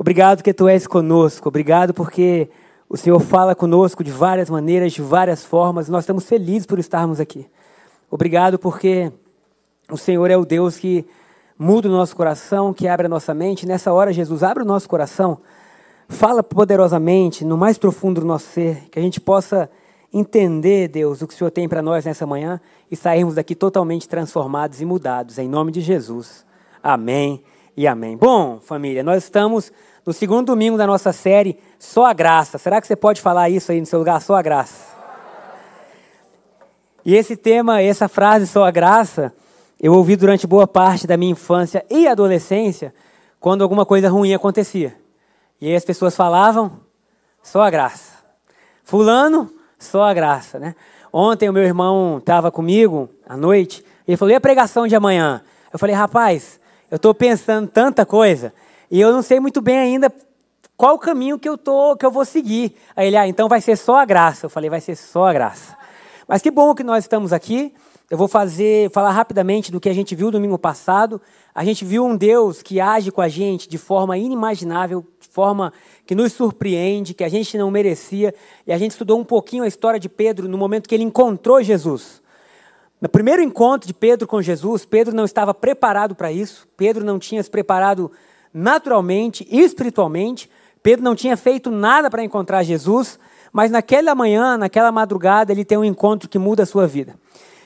Obrigado que tu és conosco. Obrigado porque o Senhor fala conosco de várias maneiras, de várias formas. Nós estamos felizes por estarmos aqui. Obrigado porque o Senhor é o Deus que muda o nosso coração, que abre a nossa mente. Nessa hora, Jesus, abre o nosso coração. Fala poderosamente no mais profundo do nosso ser, que a gente possa entender, Deus, o que o Senhor tem para nós nessa manhã e sairmos daqui totalmente transformados e mudados. Em nome de Jesus. Amém e amém. Bom, família, nós estamos no segundo domingo da nossa série Só a Graça. Será que você pode falar isso aí no seu lugar? Só a Graça. E esse tema, essa frase Só a Graça, eu ouvi durante boa parte da minha infância e adolescência, quando alguma coisa ruim acontecia. E aí as pessoas falavam Só a Graça. Fulano, só a graça, né? Ontem o meu irmão estava comigo à noite ele falou: e a pregação de amanhã? Eu falei: rapaz, eu estou pensando tanta coisa e eu não sei muito bem ainda qual o caminho que eu tô, que eu vou seguir. Aí ele, ah, então vai ser só a graça. Eu falei, vai ser só a graça. Mas que bom que nós estamos aqui. Eu vou fazer, falar rapidamente do que a gente viu domingo passado. A gente viu um Deus que age com a gente de forma inimaginável, de forma que nos surpreende, que a gente não merecia. E a gente estudou um pouquinho a história de Pedro no momento que ele encontrou Jesus. No primeiro encontro de Pedro com Jesus, Pedro não estava preparado para isso. Pedro não tinha se preparado naturalmente espiritualmente. Pedro não tinha feito nada para encontrar Jesus, mas naquela manhã, naquela madrugada, ele tem um encontro que muda a sua vida.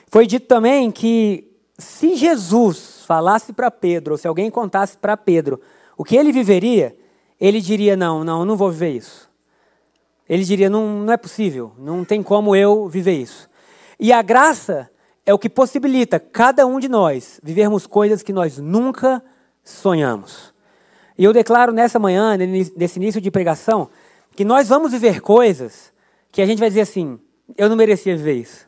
Foi dito também que se Jesus falasse para Pedro, ou se alguém contasse para Pedro o que ele viveria, ele diria: Não, não, não vou viver isso. Ele diria: não, não é possível, não tem como eu viver isso. E a graça é o que possibilita cada um de nós vivermos coisas que nós nunca sonhamos. E eu declaro nessa manhã, nesse início de pregação, que nós vamos viver coisas que a gente vai dizer assim: eu não merecia viver isso.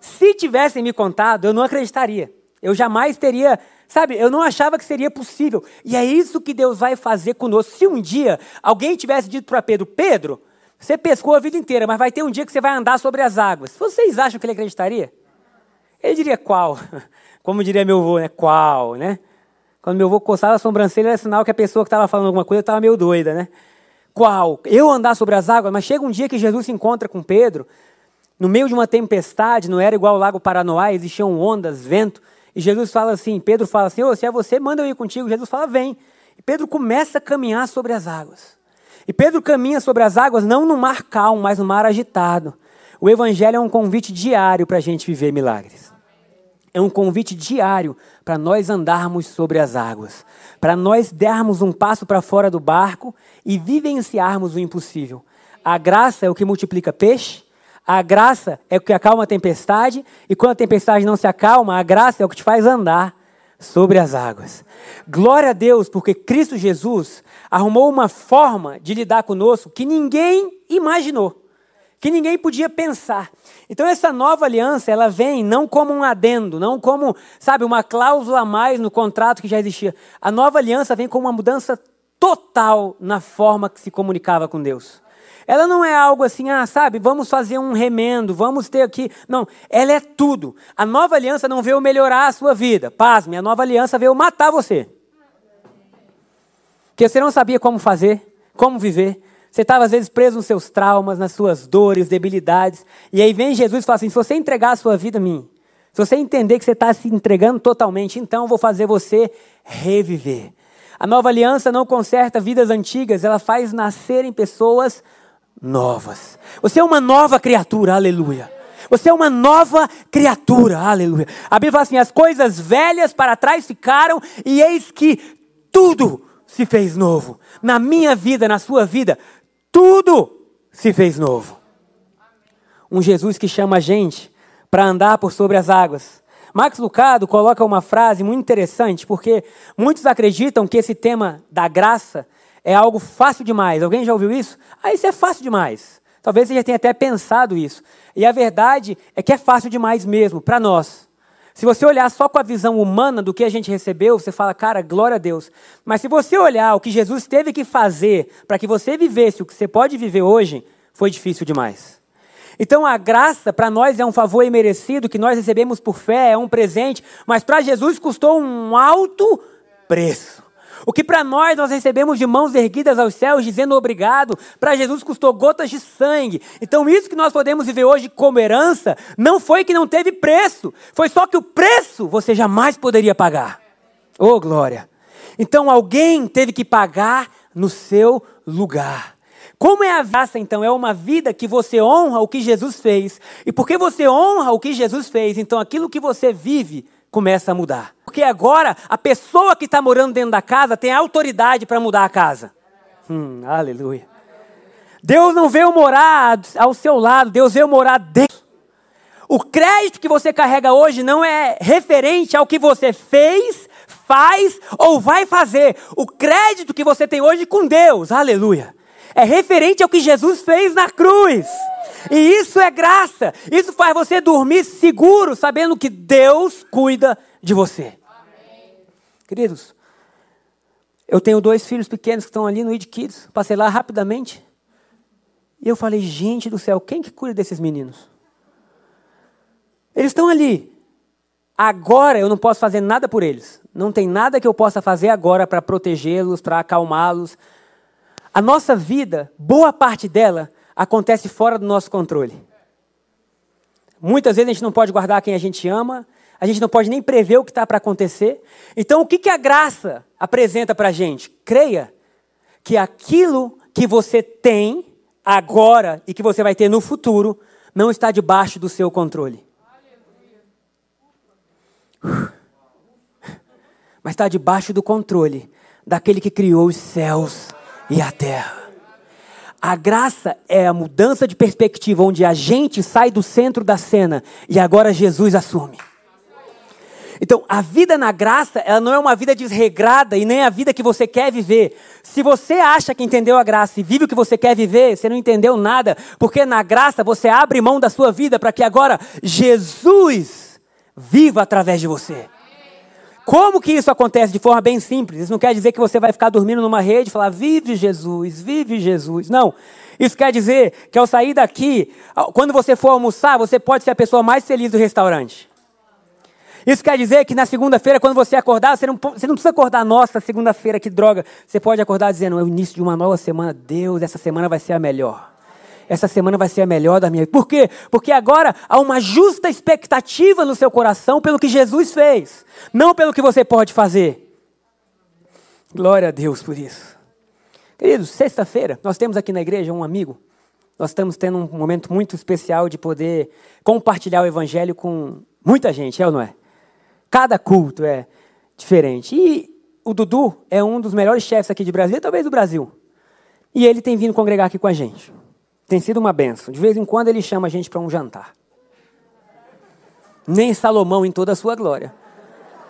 Se tivessem me contado, eu não acreditaria. Eu jamais teria, sabe, eu não achava que seria possível. E é isso que Deus vai fazer conosco. Se um dia alguém tivesse dito para Pedro: Pedro, você pescou a vida inteira, mas vai ter um dia que você vai andar sobre as águas. Vocês acham que ele acreditaria? Ele diria qual? Como diria meu avô, né? Qual, né? Quando meu avô coçava a sobrancelha, era sinal que a pessoa que estava falando alguma coisa estava meio doida, né? Qual? Eu andar sobre as águas? Mas chega um dia que Jesus se encontra com Pedro, no meio de uma tempestade, não era igual o Lago Paranoá, existiam ondas, vento, e Jesus fala assim, Pedro fala assim, oh, se é você, manda eu ir contigo. Jesus fala, vem. E Pedro começa a caminhar sobre as águas. E Pedro caminha sobre as águas não no mar calmo, mas no mar agitado. O Evangelho é um convite diário para a gente viver milagres é um convite diário para nós andarmos sobre as águas, para nós dermos um passo para fora do barco e vivenciarmos o impossível. A graça é o que multiplica peixe, a graça é o que acalma a tempestade, e quando a tempestade não se acalma, a graça é o que te faz andar sobre as águas. Glória a Deus, porque Cristo Jesus arrumou uma forma de lidar conosco que ninguém imaginou que ninguém podia pensar. Então essa nova aliança, ela vem não como um adendo, não como, sabe, uma cláusula a mais no contrato que já existia. A nova aliança vem com uma mudança total na forma que se comunicava com Deus. Ela não é algo assim, ah, sabe, vamos fazer um remendo, vamos ter aqui. Não, ela é tudo. A nova aliança não veio melhorar a sua vida. Pasme, a nova aliança veio matar você. Porque você não sabia como fazer, como viver. Você estava às vezes preso nos seus traumas, nas suas dores, debilidades. E aí vem Jesus e fala assim: se você entregar a sua vida a mim, se você entender que você está se entregando totalmente, então eu vou fazer você reviver. A nova aliança não conserta vidas antigas, ela faz nascerem pessoas novas. Você é uma nova criatura, aleluia. Você é uma nova criatura, aleluia. A Bíblia fala assim: as coisas velhas para trás ficaram, e eis que tudo se fez novo. Na minha vida, na sua vida, tudo se fez novo. Um Jesus que chama a gente para andar por sobre as águas. Max Lucado coloca uma frase muito interessante, porque muitos acreditam que esse tema da graça é algo fácil demais. Alguém já ouviu isso? Ah, isso é fácil demais. Talvez você já tenha até pensado isso. E a verdade é que é fácil demais mesmo, para nós. Se você olhar só com a visão humana do que a gente recebeu, você fala, cara, glória a Deus. Mas se você olhar o que Jesus teve que fazer para que você vivesse o que você pode viver hoje, foi difícil demais. Então a graça para nós é um favor imerecido que nós recebemos por fé, é um presente, mas para Jesus custou um alto preço. O que para nós nós recebemos de mãos erguidas aos céus, dizendo obrigado, para Jesus custou gotas de sangue. Então, isso que nós podemos viver hoje como herança, não foi que não teve preço, foi só que o preço você jamais poderia pagar. Oh, glória! Então, alguém teve que pagar no seu lugar. Como é a graça, então? É uma vida que você honra o que Jesus fez. E porque você honra o que Jesus fez, então aquilo que você vive começa a mudar. Porque agora a pessoa que está morando dentro da casa tem autoridade para mudar a casa. Hum, aleluia. Deus não veio morar ao seu lado, Deus veio morar dentro. O crédito que você carrega hoje não é referente ao que você fez, faz ou vai fazer. O crédito que você tem hoje com Deus, aleluia, é referente ao que Jesus fez na cruz. E isso é graça. Isso faz você dormir seguro, sabendo que Deus cuida de você. Amém. Queridos, eu tenho dois filhos pequenos que estão ali no Id Kids. Passei lá rapidamente. E eu falei, gente do céu, quem que cuida desses meninos? Eles estão ali. Agora eu não posso fazer nada por eles. Não tem nada que eu possa fazer agora para protegê-los, para acalmá-los. A nossa vida, boa parte dela, acontece fora do nosso controle. Muitas vezes a gente não pode guardar quem a gente ama, a gente não pode nem prever o que está para acontecer. Então, o que, que a graça apresenta para a gente? Creia que aquilo que você tem agora e que você vai ter no futuro não está debaixo do seu controle. Mas está debaixo do controle daquele que criou os céus e a terra. A graça é a mudança de perspectiva, onde a gente sai do centro da cena e agora Jesus assume. Então, a vida na graça, ela não é uma vida desregrada e nem a vida que você quer viver. Se você acha que entendeu a graça e vive o que você quer viver, você não entendeu nada, porque na graça você abre mão da sua vida para que agora Jesus viva através de você. Como que isso acontece? De forma bem simples. Isso não quer dizer que você vai ficar dormindo numa rede e falar, vive Jesus, vive Jesus. Não. Isso quer dizer que ao sair daqui, quando você for almoçar, você pode ser a pessoa mais feliz do restaurante. Isso quer dizer que na segunda-feira, quando você acordar, você não, você não precisa acordar, nossa, segunda-feira, que droga. Você pode acordar dizendo, é o início de uma nova semana. Deus, essa semana vai ser a melhor essa semana vai ser a melhor da minha vida. Por quê? Porque agora há uma justa expectativa no seu coração pelo que Jesus fez, não pelo que você pode fazer. Glória a Deus por isso. Queridos, sexta-feira, nós temos aqui na igreja um amigo. Nós estamos tendo um momento muito especial de poder compartilhar o evangelho com muita gente, é ou não é? Cada culto é diferente. E o Dudu é um dos melhores chefes aqui de Brasília, talvez do Brasil. E ele tem vindo congregar aqui com a gente. Tem sido uma benção. De vez em quando ele chama a gente para um jantar. Nem Salomão, em toda a sua glória,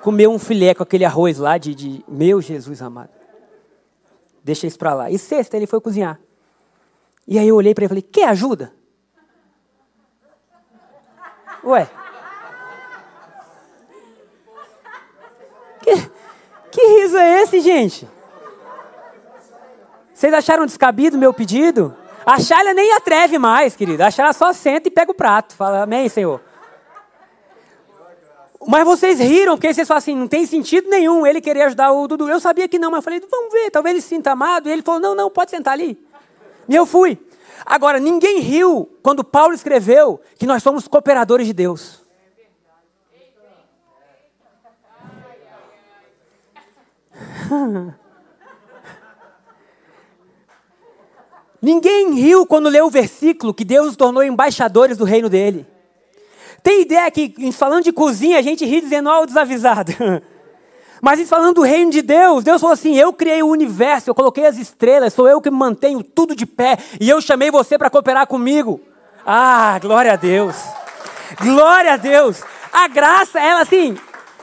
comeu um filé com aquele arroz lá de, de meu Jesus amado. Deixa isso para lá. E sexta ele foi cozinhar. E aí eu olhei para ele e falei: Quer ajuda? Ué. Que, que riso é esse, gente? Vocês acharam descabido meu pedido? A Shaila nem atreve mais, querida. A Shaila só senta e pega o prato. Fala, amém, Senhor. Mas vocês riram, porque vocês falam assim, não tem sentido nenhum ele querer ajudar o Dudu. Eu sabia que não, mas falei, vamos ver, talvez ele se sinta amado. E ele falou, não, não, pode sentar ali. E eu fui. Agora, ninguém riu quando Paulo escreveu que nós somos cooperadores de Deus. Ninguém riu quando leu o versículo que Deus nos tornou embaixadores do reino dele. Tem ideia que, falando de cozinha, a gente ri dizendo, ó, oh, o desavisado. Mas falando do reino de Deus, Deus falou assim: Eu criei o universo, eu coloquei as estrelas, sou eu que mantenho tudo de pé, e eu chamei você para cooperar comigo. Ah, glória a Deus! Glória a Deus! A graça, ela assim,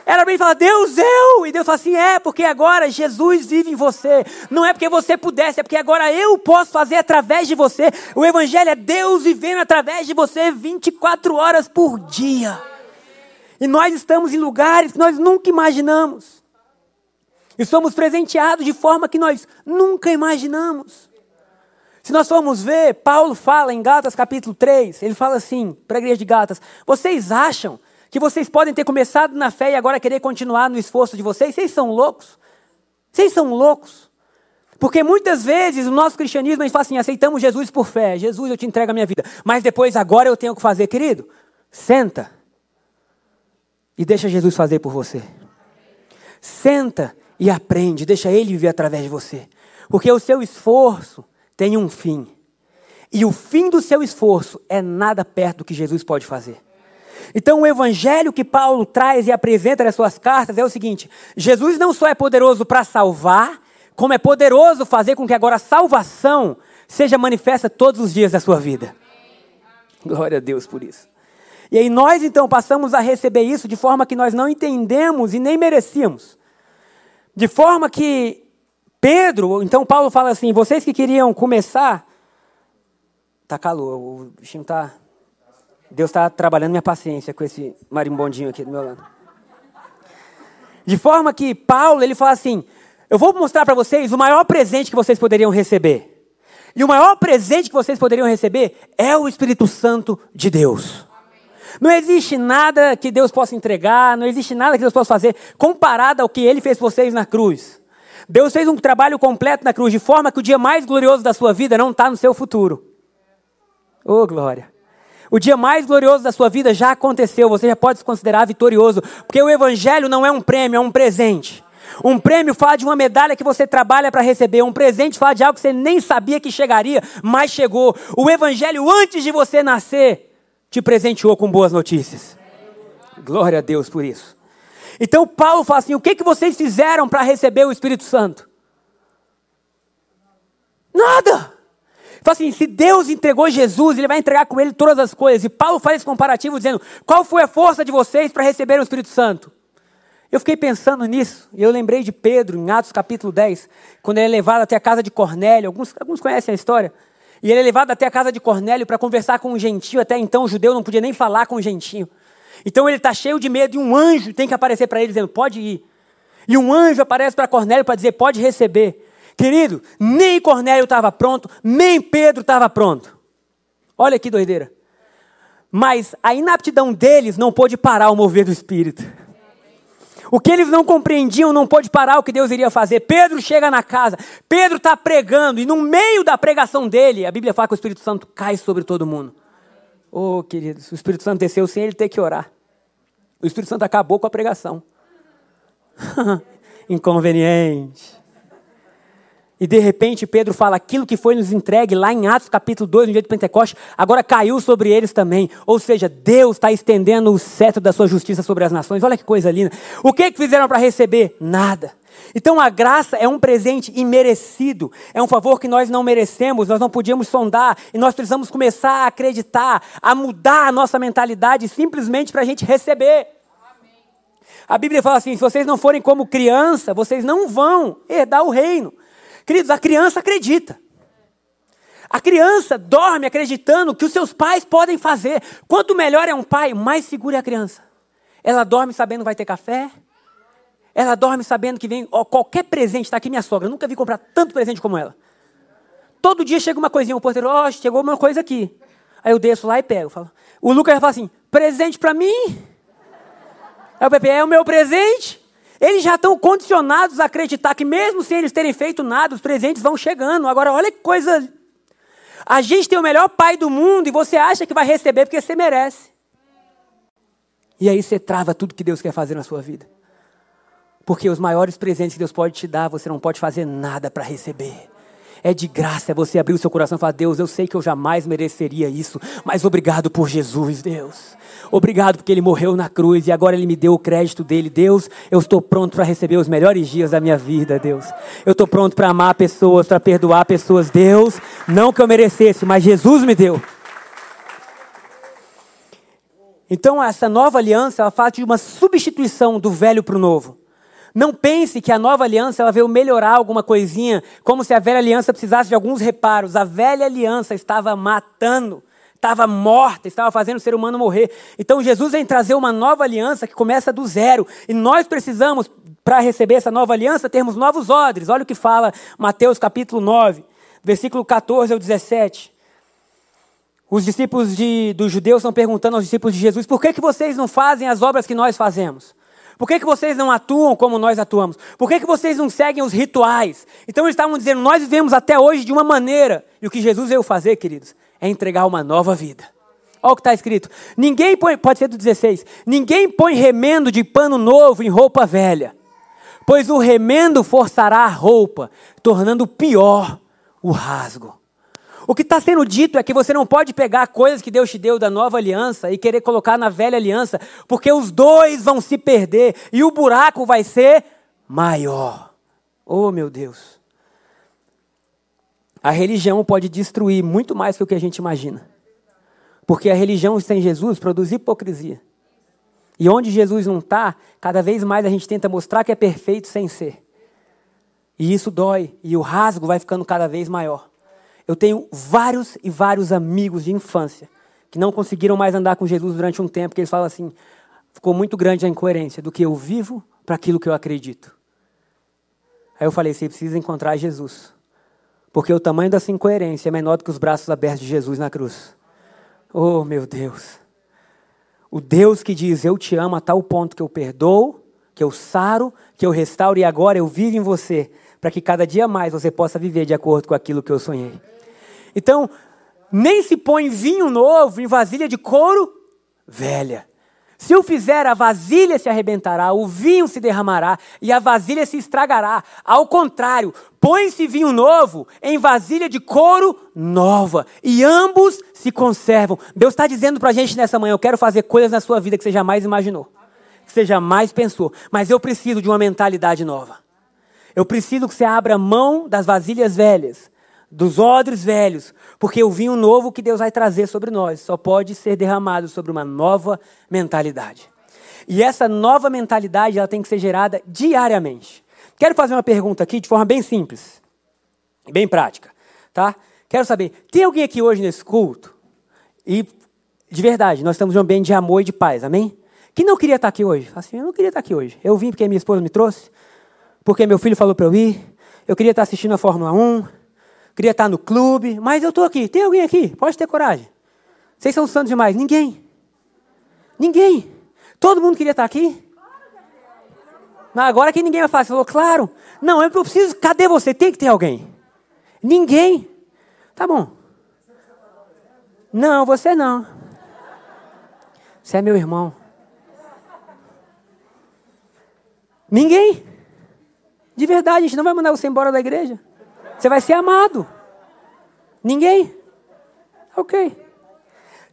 Era bem falar, Deus eu! E Deus fala assim: é, porque agora Jesus vive em você. Não é porque você pudesse, é porque agora eu posso fazer através de você. O Evangelho é Deus vivendo através de você 24 horas por dia. E nós estamos em lugares que nós nunca imaginamos. E somos presenteados de forma que nós nunca imaginamos. Se nós formos ver, Paulo fala em Gálatas capítulo 3, ele fala assim para a igreja de Gálatas: vocês acham que vocês podem ter começado na fé e agora querer continuar no esforço de vocês? Vocês são loucos? Vocês são loucos? Porque muitas vezes o nosso cristianismo a gente fala assim: aceitamos Jesus por fé, Jesus eu te entrego a minha vida, mas depois agora eu tenho que fazer, querido? Senta e deixa Jesus fazer por você. Senta e aprende, deixa Ele viver através de você. Porque o seu esforço tem um fim. E o fim do seu esforço é nada perto do que Jesus pode fazer. Então, o evangelho que Paulo traz e apresenta nas suas cartas é o seguinte: Jesus não só é poderoso para salvar, como é poderoso fazer com que agora a salvação seja manifesta todos os dias da sua vida. Glória a Deus por isso. E aí nós então passamos a receber isso de forma que nós não entendemos e nem merecíamos. De forma que Pedro, então Paulo fala assim: vocês que queriam começar. Tá calor, o bichinho tá. Deus está trabalhando minha paciência com esse marimbondinho aqui do meu lado. De forma que Paulo, ele fala assim: eu vou mostrar para vocês o maior presente que vocês poderiam receber. E o maior presente que vocês poderiam receber é o Espírito Santo de Deus. Não existe nada que Deus possa entregar, não existe nada que Deus possa fazer comparado ao que Ele fez vocês na cruz. Deus fez um trabalho completo na cruz, de forma que o dia mais glorioso da sua vida não está no seu futuro. Oh, glória! O dia mais glorioso da sua vida já aconteceu, você já pode se considerar vitorioso, porque o Evangelho não é um prêmio, é um presente. Um prêmio fala de uma medalha que você trabalha para receber. Um presente fala de algo que você nem sabia que chegaria, mas chegou. O Evangelho, antes de você nascer, te presenteou com boas notícias. Glória a Deus por isso. Então Paulo fala assim: o que, que vocês fizeram para receber o Espírito Santo? Nada. Fala assim: se Deus entregou Jesus, Ele vai entregar com Ele todas as coisas. E Paulo faz esse comparativo dizendo: qual foi a força de vocês para receber o Espírito Santo? Eu fiquei pensando nisso, e eu lembrei de Pedro, em Atos capítulo 10, quando ele é levado até a casa de Cornélio. Alguns, alguns conhecem a história. E ele é levado até a casa de Cornélio para conversar com um gentio. Até então o judeu não podia nem falar com o gentio. Então ele está cheio de medo e um anjo tem que aparecer para ele dizendo: pode ir. E um anjo aparece para Cornélio para dizer: pode receber. Querido, nem Cornélio estava pronto, nem Pedro estava pronto. Olha que doideira. Mas a inaptidão deles não pôde parar o mover do Espírito. O que eles não compreendiam não pôde parar o que Deus iria fazer. Pedro chega na casa, Pedro está pregando, e no meio da pregação dele, a Bíblia fala que o Espírito Santo cai sobre todo mundo. Oh, queridos, o Espírito Santo desceu sem ele ter que orar. O Espírito Santo acabou com a pregação. Inconveniente. E de repente Pedro fala aquilo que foi nos entregue lá em Atos capítulo 2, no dia de Pentecostes, agora caiu sobre eles também. Ou seja, Deus está estendendo o cetro da sua justiça sobre as nações. Olha que coisa linda. O que, que fizeram para receber? Nada. Então a graça é um presente imerecido, é um favor que nós não merecemos, nós não podíamos sondar, e nós precisamos começar a acreditar, a mudar a nossa mentalidade simplesmente para a gente receber. A Bíblia fala assim: se vocês não forem como criança, vocês não vão herdar o reino. Queridos, a criança acredita. A criança dorme acreditando que os seus pais podem fazer. Quanto melhor é um pai, mais seguro é a criança. Ela dorme sabendo que vai ter café. Ela dorme sabendo que vem ó, qualquer presente. Está aqui minha sogra. Eu nunca vi comprar tanto presente como ela. Todo dia chega uma coisinha, o porteiro, ó, oh, chegou uma coisa aqui. Aí eu desço lá e pego. Falo. O Lucas fala assim: presente para mim? Aí o Pepe, é o meu presente? Eles já estão condicionados a acreditar que, mesmo sem eles terem feito nada, os presentes vão chegando. Agora, olha que coisa. A gente tem o melhor pai do mundo e você acha que vai receber porque você merece. E aí você trava tudo que Deus quer fazer na sua vida. Porque os maiores presentes que Deus pode te dar, você não pode fazer nada para receber. É de graça, é você abrir o seu coração e falar: Deus, eu sei que eu jamais mereceria isso, mas obrigado por Jesus, Deus. Obrigado porque Ele morreu na cruz e agora Ele me deu o crédito dele. Deus, eu estou pronto para receber os melhores dias da minha vida, Deus. Eu estou pronto para amar pessoas, para perdoar pessoas. Deus, não que eu merecesse, mas Jesus me deu. Então, essa nova aliança, ela fala de uma substituição do velho para o novo. Não pense que a nova aliança ela veio melhorar alguma coisinha, como se a velha aliança precisasse de alguns reparos. A velha aliança estava matando, estava morta, estava fazendo o ser humano morrer. Então Jesus vem trazer uma nova aliança que começa do zero. E nós precisamos, para receber essa nova aliança, termos novos odres. Olha o que fala Mateus capítulo 9, versículo 14 ao 17. Os discípulos de, dos judeus estão perguntando aos discípulos de Jesus: por que, que vocês não fazem as obras que nós fazemos? Por que, que vocês não atuam como nós atuamos? Por que, que vocês não seguem os rituais? Então eles estavam dizendo: nós vivemos até hoje de uma maneira. E o que Jesus veio fazer, queridos, é entregar uma nova vida. Olha o que está escrito. Ninguém põe, pode ser do 16: ninguém põe remendo de pano novo em roupa velha, pois o remendo forçará a roupa, tornando pior o rasgo. O que está sendo dito é que você não pode pegar coisas que Deus te deu da nova aliança e querer colocar na velha aliança, porque os dois vão se perder e o buraco vai ser maior. Oh, meu Deus. A religião pode destruir muito mais que o que a gente imagina. Porque a religião sem Jesus produz hipocrisia. E onde Jesus não está, cada vez mais a gente tenta mostrar que é perfeito sem ser. E isso dói, e o rasgo vai ficando cada vez maior. Eu tenho vários e vários amigos de infância que não conseguiram mais andar com Jesus durante um tempo, que eles falam assim: ficou muito grande a incoerência do que eu vivo para aquilo que eu acredito. Aí eu falei: você precisa encontrar Jesus, porque o tamanho dessa incoerência é menor do que os braços abertos de Jesus na cruz. Oh, meu Deus. O Deus que diz: Eu te amo a tal ponto que eu perdoo, que eu saro, que eu restauro e agora eu vivo em você, para que cada dia mais você possa viver de acordo com aquilo que eu sonhei. Então, nem se põe vinho novo em vasilha de couro velha. Se o fizer, a vasilha se arrebentará, o vinho se derramará e a vasilha se estragará. Ao contrário, põe-se vinho novo em vasilha de couro nova e ambos se conservam. Deus está dizendo para a gente nessa manhã: eu quero fazer coisas na sua vida que você jamais imaginou, que você jamais pensou, mas eu preciso de uma mentalidade nova. Eu preciso que você abra mão das vasilhas velhas dos odres velhos, porque o vinho novo que Deus vai trazer sobre nós só pode ser derramado sobre uma nova mentalidade. E essa nova mentalidade ela tem que ser gerada diariamente. Quero fazer uma pergunta aqui de forma bem simples, bem prática, tá? Quero saber, tem alguém aqui hoje nesse culto? E de verdade, nós estamos em um ambiente de amor e de paz, amém? Que não queria estar aqui hoje? Assim, eu não queria estar aqui hoje. Eu vim porque minha esposa me trouxe, porque meu filho falou para eu ir. Eu queria estar assistindo a Fórmula 1, queria estar no clube, mas eu estou aqui. Tem alguém aqui? Pode ter coragem. Vocês são santos demais. Ninguém. Ninguém. Todo mundo queria estar aqui? Agora que ninguém vai falar. Você falou, claro. Não, eu preciso. Cadê você? Tem que ter alguém. Ninguém. Tá bom. Não, você não. Você é meu irmão. Ninguém. De verdade, a gente não vai mandar você embora da igreja. Você vai ser amado. Ninguém? Ok.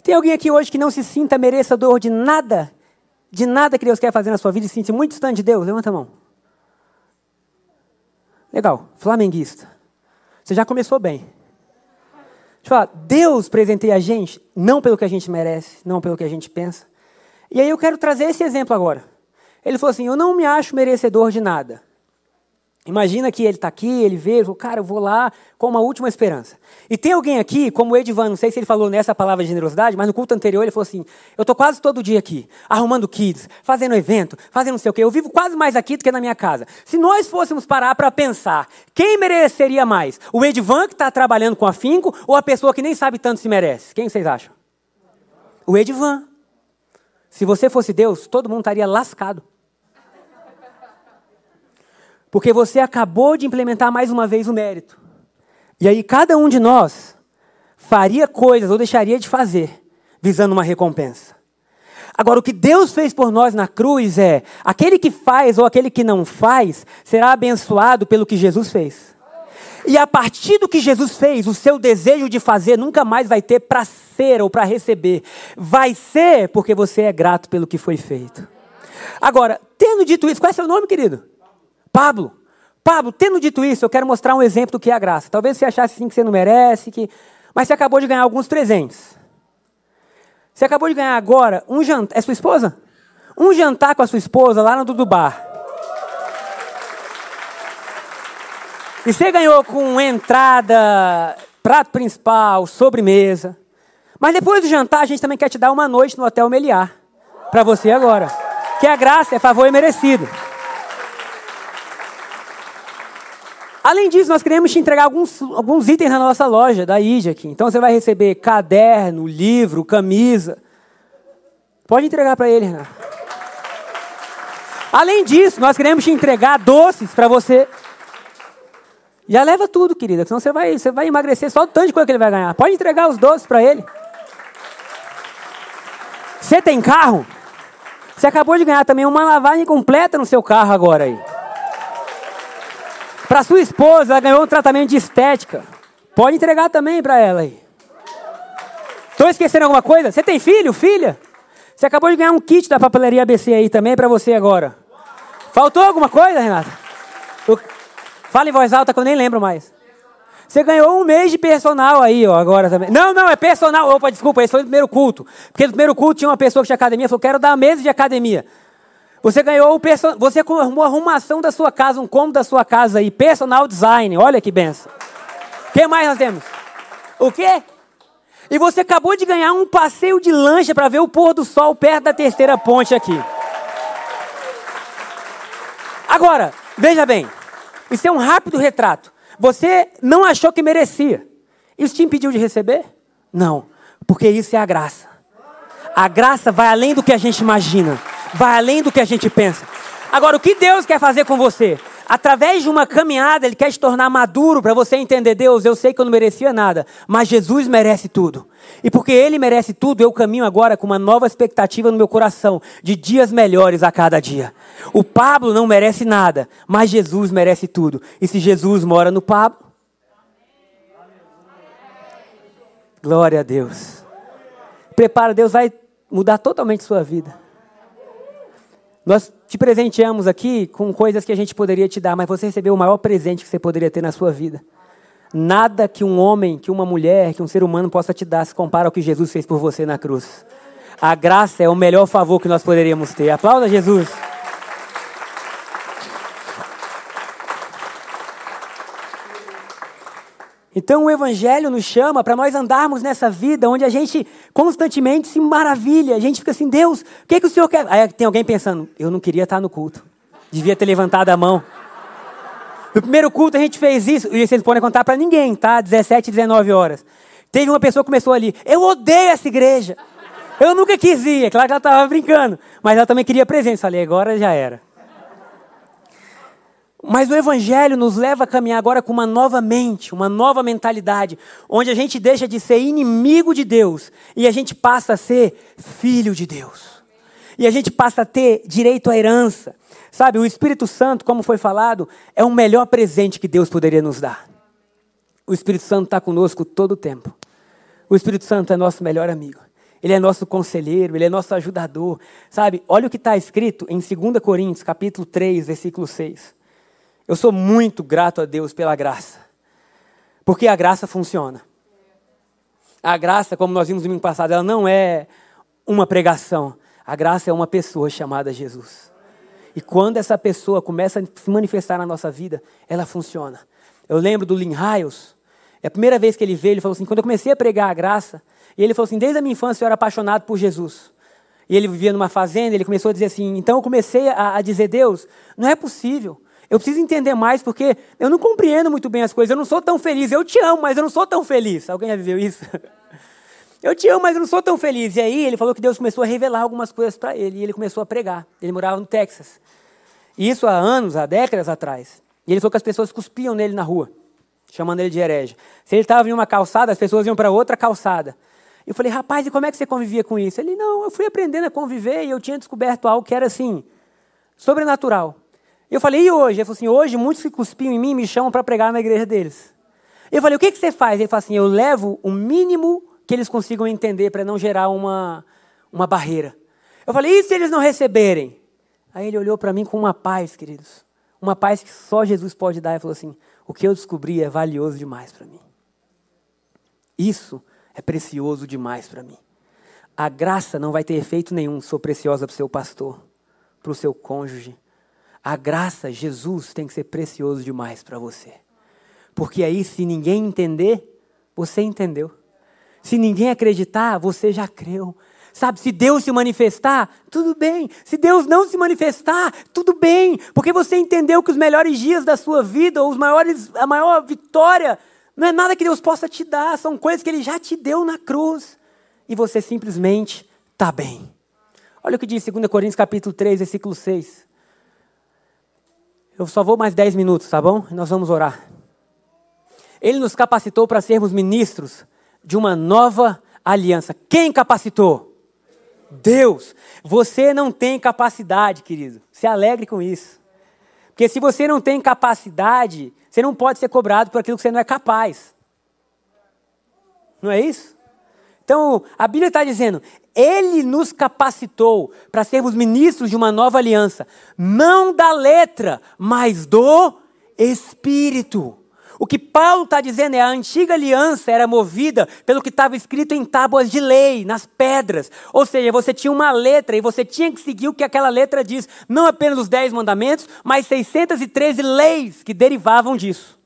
Tem alguém aqui hoje que não se sinta merecedor de nada? De nada que Deus quer fazer na sua vida e se sente muito distante de Deus? Levanta a mão. Legal. Flamenguista. Você já começou bem. Deixa eu falar, Deus presenteia a gente não pelo que a gente merece, não pelo que a gente pensa. E aí eu quero trazer esse exemplo agora. Ele falou assim: Eu não me acho merecedor de nada. Imagina que ele está aqui, ele vê, ele cara, eu vou lá com uma última esperança. E tem alguém aqui, como o Edvan, não sei se ele falou nessa palavra de generosidade, mas no culto anterior ele falou assim: eu estou quase todo dia aqui, arrumando kids, fazendo evento, fazendo não sei o quê. Eu vivo quase mais aqui do que na minha casa. Se nós fôssemos parar para pensar, quem mereceria mais? O Edvan, que está trabalhando com afinco, ou a pessoa que nem sabe tanto se merece? Quem vocês acham? O Edvan. Se você fosse Deus, todo mundo estaria lascado. Porque você acabou de implementar mais uma vez o mérito. E aí cada um de nós faria coisas ou deixaria de fazer, visando uma recompensa. Agora, o que Deus fez por nós na cruz é: aquele que faz ou aquele que não faz será abençoado pelo que Jesus fez. E a partir do que Jesus fez, o seu desejo de fazer nunca mais vai ter para ser ou para receber. Vai ser porque você é grato pelo que foi feito. Agora, tendo dito isso, qual é seu nome, querido? Pablo, Pablo, tendo dito isso, eu quero mostrar um exemplo do que é a graça. Talvez você achasse assim que você não merece, que... mas você acabou de ganhar alguns presentes. Você acabou de ganhar agora um jantar. É sua esposa? Um jantar com a sua esposa lá no Dudu Bar. E você ganhou com entrada, prato principal, sobremesa. Mas depois do jantar, a gente também quer te dar uma noite no Hotel Meliá. Para você agora. Que a graça é favor e merecido. Além disso, nós queremos te entregar alguns, alguns itens na nossa loja, da ID aqui. Então você vai receber caderno, livro, camisa. Pode entregar para ele, Renato. Além disso, nós queremos te entregar doces para você. Já leva tudo, querida, senão você vai, você vai emagrecer só o tanto de coisa que ele vai ganhar. Pode entregar os doces para ele. Você tem carro? Você acabou de ganhar também uma lavagem completa no seu carro agora aí. Para sua esposa, ela ganhou um tratamento de estética. Pode entregar também para ela aí. Estou esquecendo alguma coisa? Você tem filho, filha? Você acabou de ganhar um kit da papelaria ABC aí também para você agora. Faltou alguma coisa, Renata? Fala em voz alta que eu nem lembro mais. Você ganhou um mês de personal aí, ó, agora também. Não, não, é personal. Opa, desculpa, esse foi o primeiro culto. Porque no primeiro culto tinha uma pessoa que tinha academia, falou, quero dar meses de academia. Você ganhou o person... você arrumou a arrumação da sua casa, um cômodo da sua casa aí, personal design. Olha que benção. O que mais nós temos? O quê? E você acabou de ganhar um passeio de lancha para ver o pôr do sol perto da terceira ponte aqui. Agora, veja bem. Isso é um rápido retrato. Você não achou que merecia. Isso te impediu de receber? Não, porque isso é a graça. A graça vai além do que a gente imagina vai além do que a gente pensa. Agora, o que Deus quer fazer com você? Através de uma caminhada, Ele quer te tornar maduro para você entender: Deus, eu sei que eu não merecia nada, mas Jesus merece tudo. E porque Ele merece tudo, eu caminho agora com uma nova expectativa no meu coração, de dias melhores a cada dia. O Pablo não merece nada, mas Jesus merece tudo. E se Jesus mora no Pablo. Glória a Deus. Prepara, Deus vai mudar totalmente sua vida. Nós te presenteamos aqui com coisas que a gente poderia te dar, mas você recebeu o maior presente que você poderia ter na sua vida. Nada que um homem, que uma mulher, que um ser humano possa te dar se compara ao que Jesus fez por você na cruz. A graça é o melhor favor que nós poderíamos ter. Aplauda Jesus. Então o Evangelho nos chama para nós andarmos nessa vida onde a gente constantemente se maravilha. A gente fica assim, Deus, o que, que o Senhor quer? Aí tem alguém pensando, eu não queria estar no culto. Devia ter levantado a mão. No primeiro culto a gente fez isso, e vocês podem contar para ninguém, tá? 17, 19 horas. Teve uma pessoa que começou ali, eu odeio essa igreja. Eu nunca quis ir, é claro que ela estava brincando, mas ela também queria presença. Falei, agora já era. Mas o Evangelho nos leva a caminhar agora com uma nova mente, uma nova mentalidade, onde a gente deixa de ser inimigo de Deus e a gente passa a ser filho de Deus. E a gente passa a ter direito à herança. Sabe, o Espírito Santo, como foi falado, é o melhor presente que Deus poderia nos dar. O Espírito Santo está conosco todo o tempo. O Espírito Santo é nosso melhor amigo. Ele é nosso conselheiro, ele é nosso ajudador. Sabe, olha o que está escrito em 2 Coríntios, capítulo 3, versículo 6. Eu sou muito grato a Deus pela graça. Porque a graça funciona. A graça, como nós vimos no domingo passado, ela não é uma pregação. A graça é uma pessoa chamada Jesus. E quando essa pessoa começa a se manifestar na nossa vida, ela funciona. Eu lembro do Lin Hiles. É a primeira vez que ele veio, ele falou assim: quando eu comecei a pregar a graça, e ele falou assim: desde a minha infância eu era apaixonado por Jesus. E ele vivia numa fazenda, ele começou a dizer assim: então eu comecei a, a dizer, Deus, não é possível eu preciso entender mais porque eu não compreendo muito bem as coisas. Eu não sou tão feliz. Eu te amo, mas eu não sou tão feliz. Alguém já viveu isso? Eu te amo, mas eu não sou tão feliz. E aí ele falou que Deus começou a revelar algumas coisas para ele. E ele começou a pregar. Ele morava no Texas. Isso há anos, há décadas atrás. E ele falou que as pessoas cuspiam nele na rua, chamando ele de herege. Se ele estava em uma calçada, as pessoas iam para outra calçada. Eu falei, rapaz, e como é que você convivia com isso? Ele, não, eu fui aprendendo a conviver e eu tinha descoberto algo que era assim, sobrenatural. Eu falei, e hoje? Ele falou assim, hoje muitos que cuspiam em mim me chamam para pregar na igreja deles. Eu falei, o que, que você faz? Ele falou assim, eu levo o mínimo que eles consigam entender para não gerar uma, uma barreira. Eu falei, e se eles não receberem? Aí ele olhou para mim com uma paz, queridos. Uma paz que só Jesus pode dar. E falou assim, o que eu descobri é valioso demais para mim. Isso é precioso demais para mim. a graça não vai ter efeito nenhum for preciosa para o seu pastor, para o seu cônjuge. A graça, Jesus, tem que ser precioso demais para você. Porque aí, se ninguém entender, você entendeu. Se ninguém acreditar, você já creu. Sabe, se Deus se manifestar, tudo bem. Se Deus não se manifestar, tudo bem. Porque você entendeu que os melhores dias da sua vida, ou os maiores, a maior vitória, não é nada que Deus possa te dar, são coisas que Ele já te deu na cruz. E você simplesmente está bem. Olha o que diz 2 Coríntios capítulo 3, versículo 6. Eu só vou mais 10 minutos, tá bom? Nós vamos orar. Ele nos capacitou para sermos ministros de uma nova aliança. Quem capacitou? Deus. Você não tem capacidade, querido. Se alegre com isso. Porque se você não tem capacidade, você não pode ser cobrado por aquilo que você não é capaz. Não é isso? Então, a Bíblia está dizendo: Ele nos capacitou para sermos ministros de uma nova aliança, não da letra, mas do Espírito. O que Paulo está dizendo é a antiga aliança era movida pelo que estava escrito em tábuas de lei, nas pedras. Ou seja, você tinha uma letra e você tinha que seguir o que aquela letra diz. Não apenas os dez mandamentos, mas 613 leis que derivavam disso.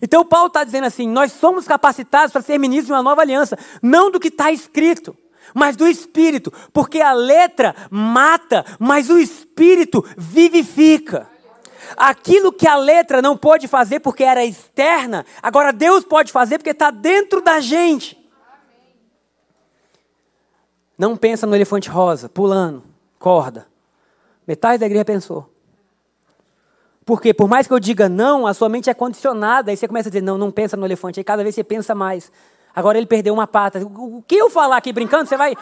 Então Paulo está dizendo assim: nós somos capacitados para ser ministros de uma nova aliança, não do que está escrito, mas do Espírito, porque a letra mata, mas o Espírito vivifica. Aquilo que a letra não pôde fazer porque era externa, agora Deus pode fazer porque está dentro da gente. Não pensa no elefante rosa, pulando, corda. Metade da igreja pensou. Porque por mais que eu diga não, a sua mente é condicionada. Aí você começa a dizer, não, não pensa no elefante. Aí cada vez você pensa mais. Agora ele perdeu uma pata. O que eu falar aqui brincando, você vai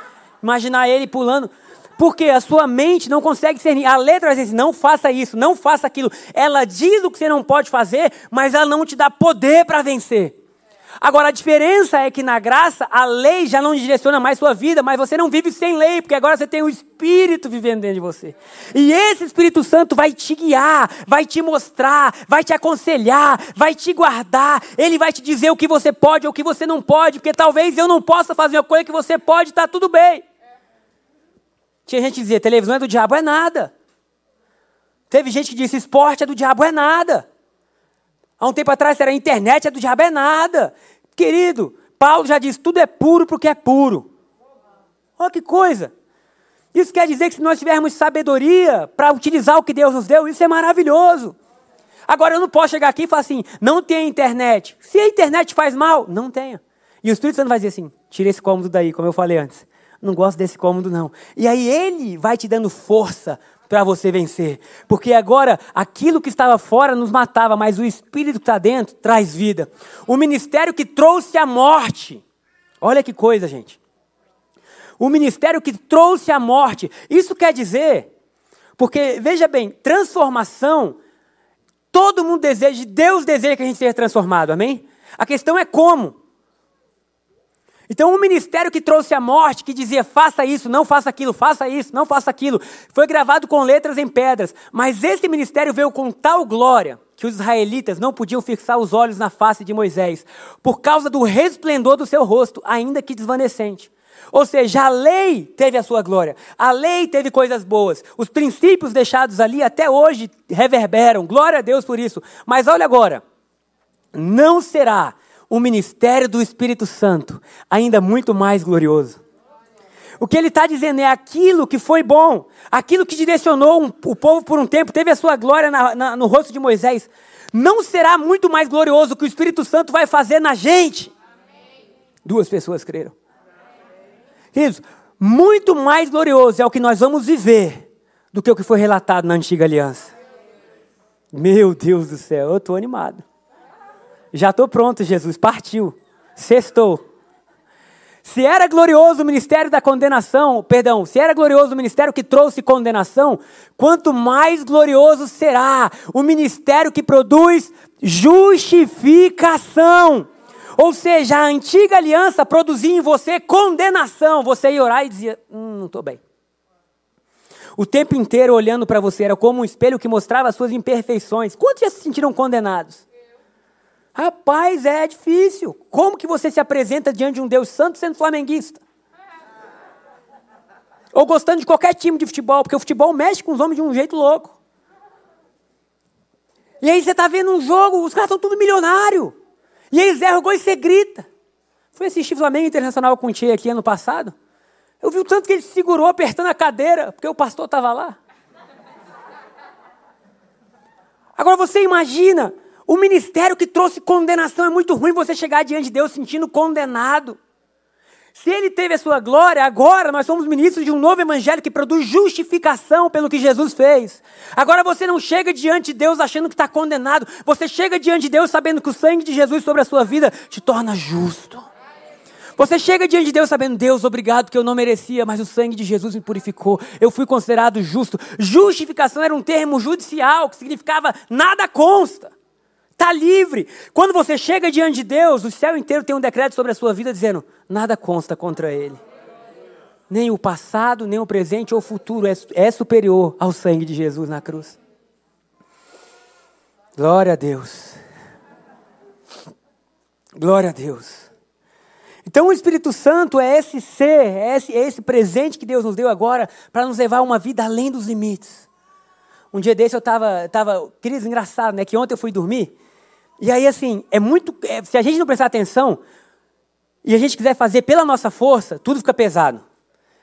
imaginar ele pulando. Porque a sua mente não consegue discernir. A letra diz não faça isso, não faça aquilo. Ela diz o que você não pode fazer, mas ela não te dá poder para vencer. Agora, a diferença é que na graça, a lei já não direciona mais sua vida, mas você não vive sem lei, porque agora você tem o Espírito vivendo dentro de você. E esse Espírito Santo vai te guiar, vai te mostrar, vai te aconselhar, vai te guardar. Ele vai te dizer o que você pode ou o que você não pode, porque talvez eu não possa fazer uma coisa que você pode, está tudo bem. Tinha gente que dizia, televisão é do diabo, é nada. Teve gente que disse, esporte é do diabo, é nada. Há um tempo atrás era internet é do diabo, é nada. Querido, Paulo já disse, tudo é puro porque é puro. Olha que coisa. Isso quer dizer que se nós tivermos sabedoria para utilizar o que Deus nos deu, isso é maravilhoso. Agora eu não posso chegar aqui e falar assim, não tem internet. Se a internet faz mal, não tenha. E o Espírito Santo vai dizer assim, tira esse cômodo daí, como eu falei antes não gosto desse cômodo não. E aí ele vai te dando força para você vencer. Porque agora aquilo que estava fora nos matava, mas o Espírito que está dentro traz vida. O ministério que trouxe a morte. Olha que coisa, gente. O ministério que trouxe a morte. Isso quer dizer, porque veja bem, transformação, todo mundo deseja, Deus deseja que a gente seja transformado, amém? A questão é como. Então, o ministério que trouxe a morte, que dizia faça isso, não faça aquilo, faça isso, não faça aquilo, foi gravado com letras em pedras. Mas esse ministério veio com tal glória que os israelitas não podiam fixar os olhos na face de Moisés, por causa do resplendor do seu rosto, ainda que desvanecente. Ou seja, a lei teve a sua glória, a lei teve coisas boas, os princípios deixados ali até hoje reverberam, glória a Deus por isso. Mas olha agora, não será o ministério do Espírito Santo ainda muito mais glorioso. O que ele está dizendo é aquilo que foi bom, aquilo que direcionou um, o povo por um tempo, teve a sua glória na, na, no rosto de Moisés, não será muito mais glorioso que o Espírito Santo vai fazer na gente? Duas pessoas creram. Queridos, muito mais glorioso é o que nós vamos viver do que o que foi relatado na antiga aliança. Meu Deus do céu, eu estou animado. Já estou pronto, Jesus, partiu. Sextou. Se era glorioso o ministério da condenação, perdão, se era glorioso o ministério que trouxe condenação, quanto mais glorioso será o ministério que produz justificação. Ou seja, a antiga aliança produzia em você condenação. Você ia orar e dizia: hum, não estou bem. O tempo inteiro olhando para você era como um espelho que mostrava as suas imperfeições. Quantos já se sentiram condenados? Rapaz, é difícil. Como que você se apresenta diante de um Deus santo sendo flamenguista? Ou gostando de qualquer time de futebol, porque o futebol mexe com os homens de um jeito louco. E aí você está vendo um jogo, os caras estão tudo milionário. E eles erram o gol e você grita. Fui assistir Flamengo Internacional com o Tchê aqui ano passado. Eu vi o tanto que ele segurou apertando a cadeira, porque o pastor estava lá. Agora você imagina, o ministério que trouxe condenação é muito ruim você chegar diante de Deus sentindo condenado. Se ele teve a sua glória, agora nós somos ministros de um novo evangelho que produz justificação pelo que Jesus fez. Agora você não chega diante de Deus achando que está condenado. Você chega diante de Deus sabendo que o sangue de Jesus sobre a sua vida te torna justo. Você chega diante de Deus sabendo, Deus, obrigado que eu não merecia, mas o sangue de Jesus me purificou. Eu fui considerado justo. Justificação era um termo judicial que significava nada consta. Está livre. Quando você chega diante de Deus, o céu inteiro tem um decreto sobre a sua vida dizendo: nada consta contra ele. Nem o passado, nem o presente ou o futuro é, é superior ao sangue de Jesus na cruz. Glória a Deus. Glória a Deus. Então o Espírito Santo é esse ser, é esse, é esse presente que Deus nos deu agora para nos levar a uma vida além dos limites. Um dia desse eu estava, tava, queridos, engraçado, né? Que ontem eu fui dormir e aí, assim, é muito. É, se a gente não prestar atenção e a gente quiser fazer pela nossa força, tudo fica pesado.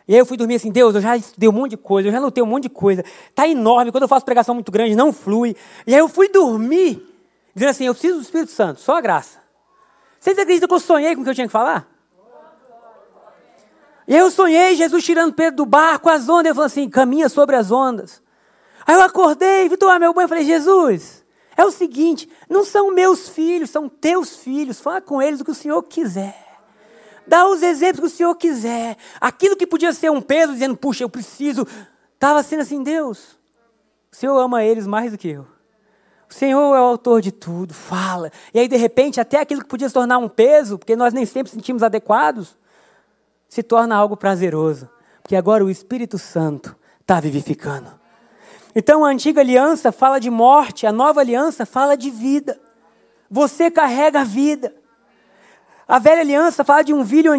E aí eu fui dormir assim, Deus, eu já estudei um monte de coisa, eu já anotei um monte de coisa. Está enorme, quando eu faço pregação muito grande, não flui. E aí eu fui dormir, dizendo assim, eu preciso do Espírito Santo, só a graça. Vocês acreditam que eu sonhei com o que eu tinha que falar? E aí eu sonhei Jesus tirando Pedro do barco, as ondas, eu falei assim, caminha sobre as ondas. Aí eu acordei, fui tomar meu banho e falei, Jesus, é o seguinte: não são meus filhos, são teus filhos. Fala com eles o que o Senhor quiser. Dá os exemplos que o Senhor quiser. Aquilo que podia ser um peso, dizendo, puxa, eu preciso. Estava sendo assim, Deus, o Senhor ama eles mais do que eu. O Senhor é o autor de tudo, fala. E aí, de repente, até aquilo que podia se tornar um peso, porque nós nem sempre sentimos adequados, se torna algo prazeroso. Porque agora o Espírito Santo está vivificando. Então a antiga aliança fala de morte, a nova aliança fala de vida. Você carrega a vida. A velha aliança fala de um vinho,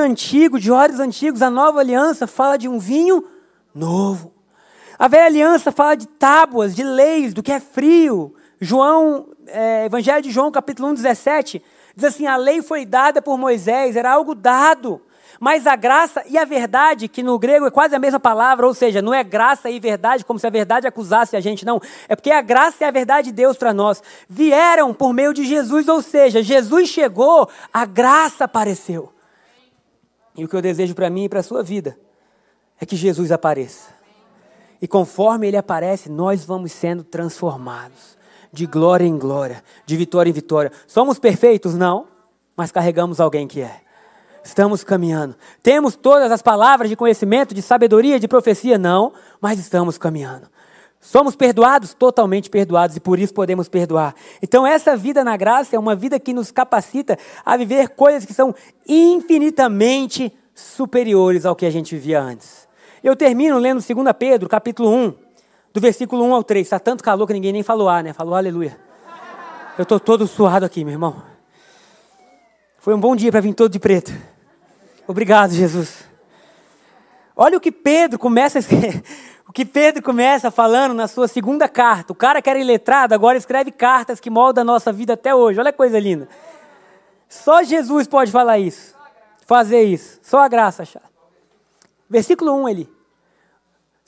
antigo, de olhos antigos. A nova aliança fala de um vinho novo. A velha aliança fala de tábuas, de leis, do que é frio. João, é, Evangelho de João, capítulo 1, 17, diz assim: a lei foi dada por Moisés, era algo dado. Mas a graça e a verdade, que no grego é quase a mesma palavra, ou seja, não é graça e verdade como se a verdade acusasse a gente, não. É porque a graça e a verdade de Deus para nós vieram por meio de Jesus, ou seja, Jesus chegou, a graça apareceu. E o que eu desejo para mim e para a sua vida é que Jesus apareça. E conforme ele aparece, nós vamos sendo transformados de glória em glória, de vitória em vitória. Somos perfeitos? Não, mas carregamos alguém que é. Estamos caminhando. Temos todas as palavras de conhecimento, de sabedoria, de profecia? Não, mas estamos caminhando. Somos perdoados? Totalmente perdoados e por isso podemos perdoar. Então, essa vida na graça é uma vida que nos capacita a viver coisas que são infinitamente superiores ao que a gente vivia antes. Eu termino lendo 2 Pedro, capítulo 1, do versículo 1 ao 3. Está tanto calor que ninguém nem falou ah, né? Falou aleluia. Eu estou todo suado aqui, meu irmão. Foi um bom dia para vir todo de preto. Obrigado, Jesus. Olha o que Pedro começa o que Pedro começa falando na sua segunda carta. O cara que era iletrado agora escreve cartas que moldam a nossa vida até hoje. Olha que coisa linda. Só Jesus pode falar isso. Fazer isso. Só a graça, achar. Versículo 1 ali.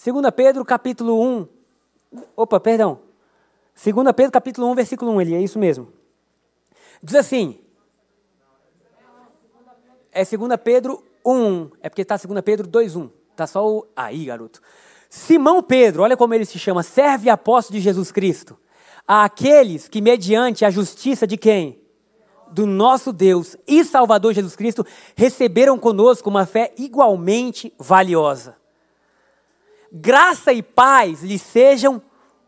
2 Pedro, capítulo 1. Opa, perdão. 2 Pedro, capítulo 1, versículo 1 ali. É isso mesmo. Diz assim: é 2 Pedro 1. É porque está 2 Pedro 2.1. Está só o. Aí, garoto. Simão Pedro, olha como ele se chama, serve apóstolo de Jesus Cristo. A aqueles que, mediante a justiça de quem? Do nosso Deus e Salvador Jesus Cristo, receberam conosco uma fé igualmente valiosa. Graça e paz lhes sejam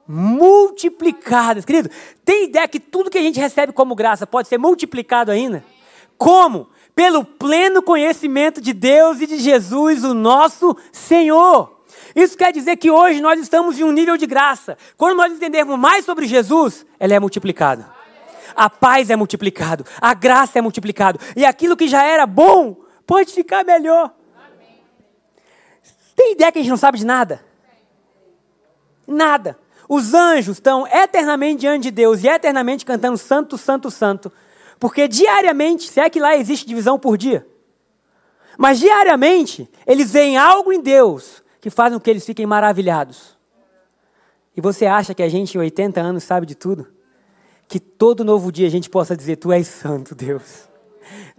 multiplicadas. Querido, tem ideia que tudo que a gente recebe como graça pode ser multiplicado ainda? Como? pelo pleno conhecimento de Deus e de Jesus, o nosso Senhor. Isso quer dizer que hoje nós estamos em um nível de graça. Quando nós entendermos mais sobre Jesus, ela é multiplicada. A paz é multiplicado, a graça é multiplicado, e aquilo que já era bom pode ficar melhor. Tem ideia que a gente não sabe de nada? Nada. Os anjos estão eternamente diante de Deus e eternamente cantando Santo, Santo, Santo. Porque diariamente, se é que lá existe divisão por dia, mas diariamente eles veem algo em Deus que faz com que eles fiquem maravilhados. E você acha que a gente em 80 anos sabe de tudo? Que todo novo dia a gente possa dizer: Tu és santo, Deus.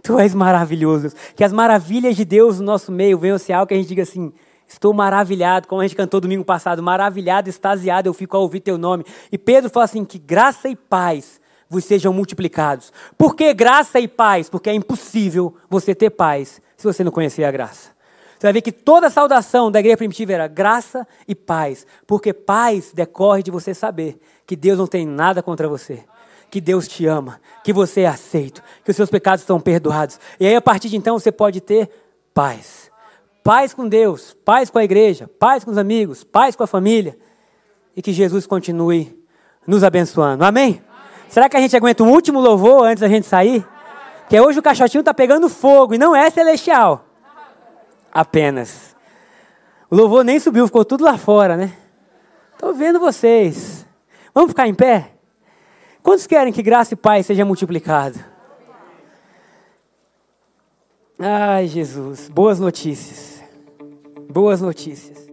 Tu és maravilhoso. Que as maravilhas de Deus no nosso meio venham ser algo que a gente diga assim: Estou maravilhado, como a gente cantou domingo passado, maravilhado, extasiado, eu fico a ouvir teu nome. E Pedro fala assim: que graça e paz vos sejam multiplicados. Por que graça e paz? Porque é impossível você ter paz se você não conhecer a graça. Você vai ver que toda a saudação da igreja primitiva era graça e paz, porque paz decorre de você saber que Deus não tem nada contra você, que Deus te ama, que você é aceito, que os seus pecados estão perdoados. E aí, a partir de então, você pode ter paz paz com Deus, paz com a igreja, paz com os amigos, paz com a família. E que Jesus continue nos abençoando. Amém? Amém. Será que a gente aguenta um último louvor antes da gente sair? Que hoje o caixotinho está pegando fogo e não é celestial. Apenas. O louvor nem subiu, ficou tudo lá fora, né? Estou vendo vocês. Vamos ficar em pé? Quantos querem que graça e paz seja multiplicado? Ai, Jesus, boas notícias. Boas notícias.